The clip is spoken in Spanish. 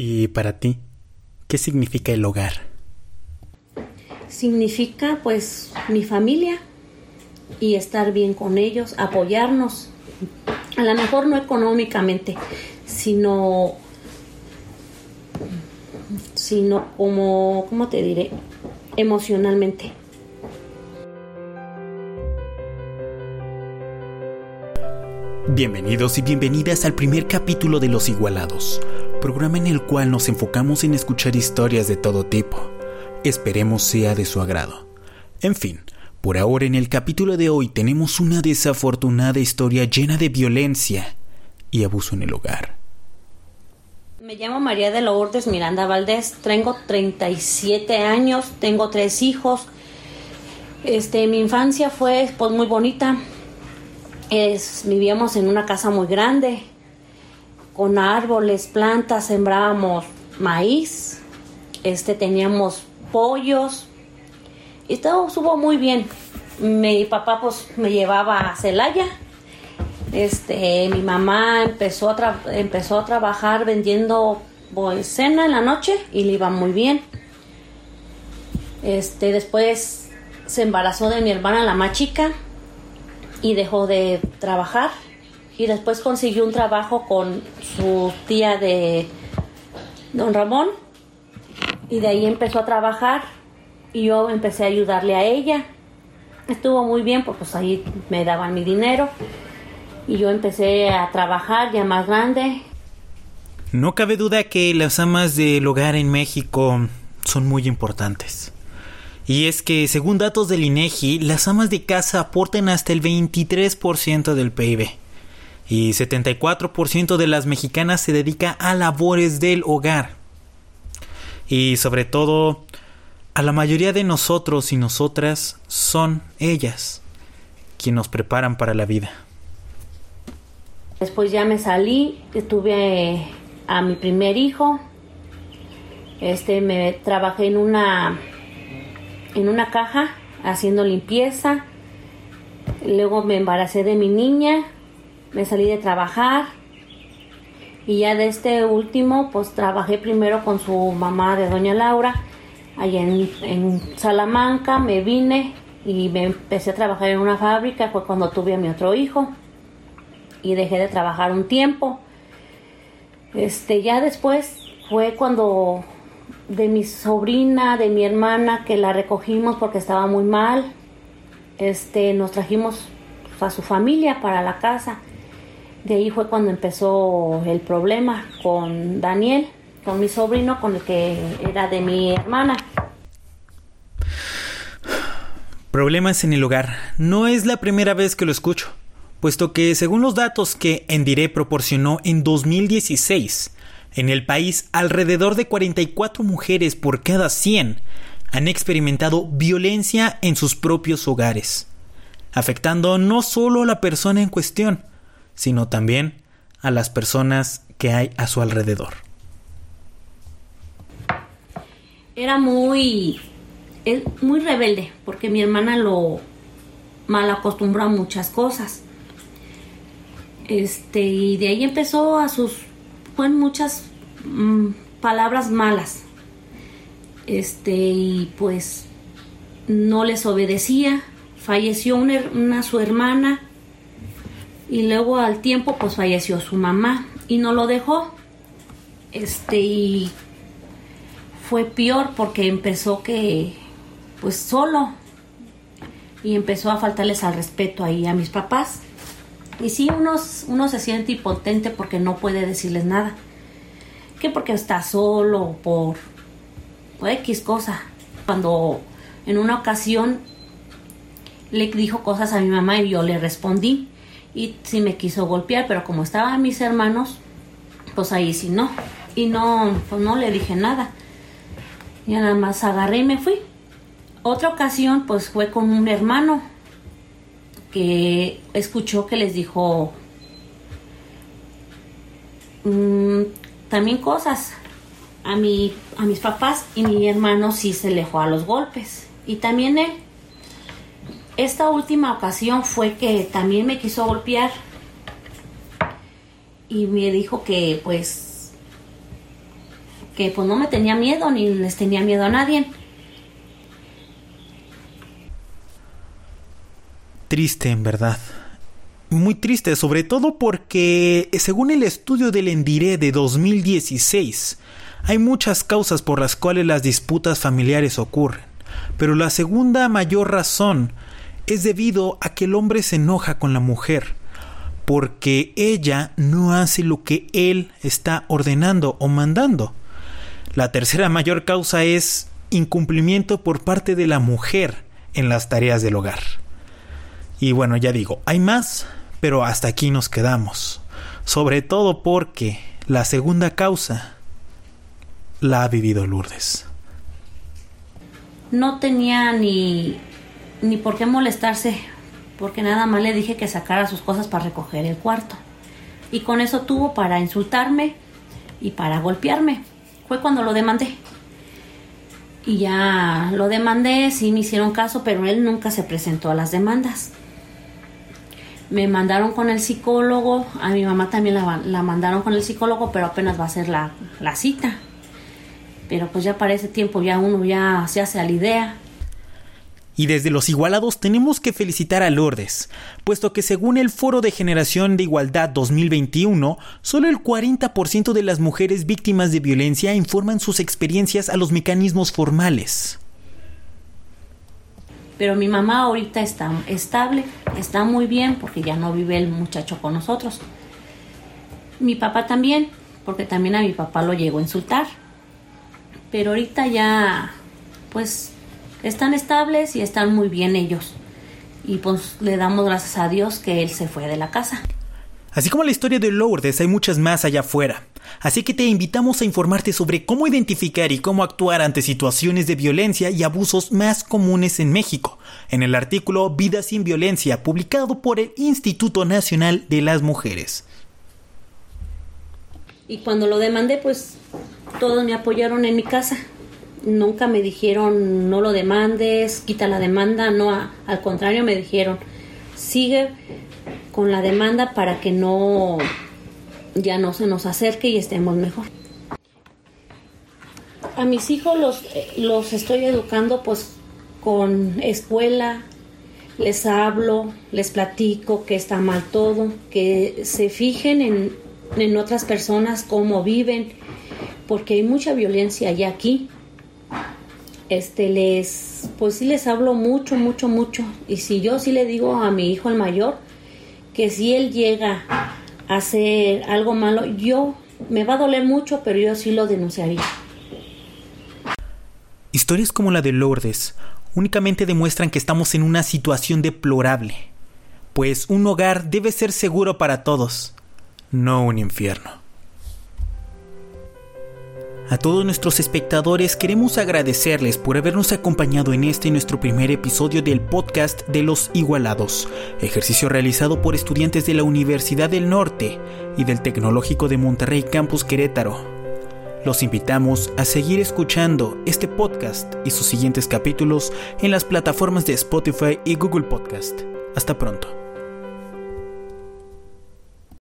¿Y para ti, qué significa el hogar? Significa pues mi familia y estar bien con ellos, apoyarnos, a lo mejor no económicamente, sino sino como, ¿cómo te diré? Emocionalmente. Bienvenidos y bienvenidas al primer capítulo de Los Igualados, programa en el cual nos enfocamos en escuchar historias de todo tipo. Esperemos sea de su agrado. En fin, por ahora en el capítulo de hoy tenemos una desafortunada historia llena de violencia y abuso en el hogar. Me llamo María de Lourdes Miranda Valdés, tengo 37 años, tengo tres hijos. Este, mi infancia fue pues muy bonita vivíamos en una casa muy grande, con árboles, plantas, sembrábamos maíz, este, teníamos pollos y todo estuvo muy bien. Mi papá pues me llevaba a Celaya. Este, mi mamá empezó a, empezó a trabajar vendiendo pues, cena en la noche y le iba muy bien. Este, después se embarazó de mi hermana la más chica y dejó de trabajar y después consiguió un trabajo con su tía de don Ramón y de ahí empezó a trabajar y yo empecé a ayudarle a ella. Estuvo muy bien porque pues ahí me daban mi dinero y yo empecé a trabajar ya más grande. No cabe duda que las amas del hogar en México son muy importantes. Y es que, según datos del INEGI, las amas de casa aportan hasta el 23% del PIB. Y 74% de las mexicanas se dedica a labores del hogar. Y sobre todo, a la mayoría de nosotros y nosotras son ellas quienes nos preparan para la vida. Después ya me salí, tuve a mi primer hijo. Este me trabajé en una en una caja haciendo limpieza. Luego me embaracé de mi niña, me salí de trabajar y ya de este último pues trabajé primero con su mamá de doña Laura allá en, Salamanca, me vine y me empecé a trabajar en una fábrica, fue cuando tuve a mi otro hijo y dejé de trabajar un tiempo. Este, ya después fue cuando de mi sobrina, de mi hermana, que la recogimos porque estaba muy mal. Este, nos trajimos a su familia para la casa. De ahí fue cuando empezó el problema con Daniel, con mi sobrino, con el que era de mi hermana. Problemas en el hogar. No es la primera vez que lo escucho, puesto que según los datos que Endire proporcionó en 2016, en el país, alrededor de 44 mujeres por cada 100 han experimentado violencia en sus propios hogares, afectando no solo a la persona en cuestión, sino también a las personas que hay a su alrededor. Era muy muy rebelde porque mi hermana lo mal acostumbró a muchas cosas. Este, y de ahí empezó a sus muchas mm, palabras malas. Este, y pues no les obedecía. Falleció una, su hermana y luego al tiempo pues falleció su mamá y no lo dejó. Este, y fue peor porque empezó que pues solo y empezó a faltarles al respeto ahí a mis papás. Y sí, uno, uno se siente impotente porque no puede decirles nada. Que porque está solo por, por X cosa. Cuando en una ocasión le dijo cosas a mi mamá y yo le respondí. Y sí me quiso golpear, pero como estaban mis hermanos, pues ahí sí no. Y no, pues no le dije nada. Ya nada más agarré y me fui. Otra ocasión, pues fue con un hermano que escuchó que les dijo mm, también cosas a, mi, a mis papás y mi hermano sí se le fue a los golpes. Y también él. Esta última ocasión fue que también me quiso golpear y me dijo que pues que pues no me tenía miedo ni les tenía miedo a nadie. Triste, en verdad. Muy triste, sobre todo porque, según el estudio del Endiré de 2016, hay muchas causas por las cuales las disputas familiares ocurren, pero la segunda mayor razón es debido a que el hombre se enoja con la mujer, porque ella no hace lo que él está ordenando o mandando. La tercera mayor causa es incumplimiento por parte de la mujer en las tareas del hogar. Y bueno, ya digo, hay más, pero hasta aquí nos quedamos. Sobre todo porque la segunda causa la ha vivido Lourdes. No tenía ni, ni por qué molestarse, porque nada más le dije que sacara sus cosas para recoger el cuarto. Y con eso tuvo para insultarme y para golpearme. Fue cuando lo demandé. Y ya lo demandé, sí me hicieron caso, pero él nunca se presentó a las demandas me mandaron con el psicólogo, a mi mamá también la, mandaron con el psicólogo, pero apenas va a ser la, la, cita. Pero pues ya para ese tiempo ya uno ya se hace a la idea. Y desde los igualados tenemos que felicitar a Lourdes, puesto que según el Foro de Generación de Igualdad 2021, solo el 40% de las mujeres víctimas de violencia informan sus experiencias a los mecanismos formales. Pero mi mamá ahorita está estable, está muy bien porque ya no vive el muchacho con nosotros. Mi papá también, porque también a mi papá lo llegó a insultar. Pero ahorita ya, pues, están estables y están muy bien ellos. Y pues le damos gracias a Dios que él se fue de la casa. Así como la historia de Lourdes, hay muchas más allá afuera. Así que te invitamos a informarte sobre cómo identificar y cómo actuar ante situaciones de violencia y abusos más comunes en México, en el artículo Vida sin Violencia, publicado por el Instituto Nacional de las Mujeres. Y cuando lo demandé, pues todos me apoyaron en mi casa. Nunca me dijeron no lo demandes, quita la demanda, no, al contrario me dijeron sigue con la demanda para que no ya no se nos acerque y estemos mejor. A mis hijos los, los estoy educando pues con escuela, les hablo, les platico que está mal todo, que se fijen en, en otras personas cómo viven, porque hay mucha violencia ya aquí. Este les, pues sí les hablo mucho, mucho, mucho. Y si yo sí le digo a mi hijo el mayor que si él llega hacer algo malo, yo me va a doler mucho, pero yo sí lo denunciaría. Historias como la de Lourdes únicamente demuestran que estamos en una situación deplorable, pues un hogar debe ser seguro para todos, no un infierno. A todos nuestros espectadores queremos agradecerles por habernos acompañado en este nuestro primer episodio del podcast de los Igualados, ejercicio realizado por estudiantes de la Universidad del Norte y del Tecnológico de Monterrey Campus Querétaro. Los invitamos a seguir escuchando este podcast y sus siguientes capítulos en las plataformas de Spotify y Google Podcast. Hasta pronto.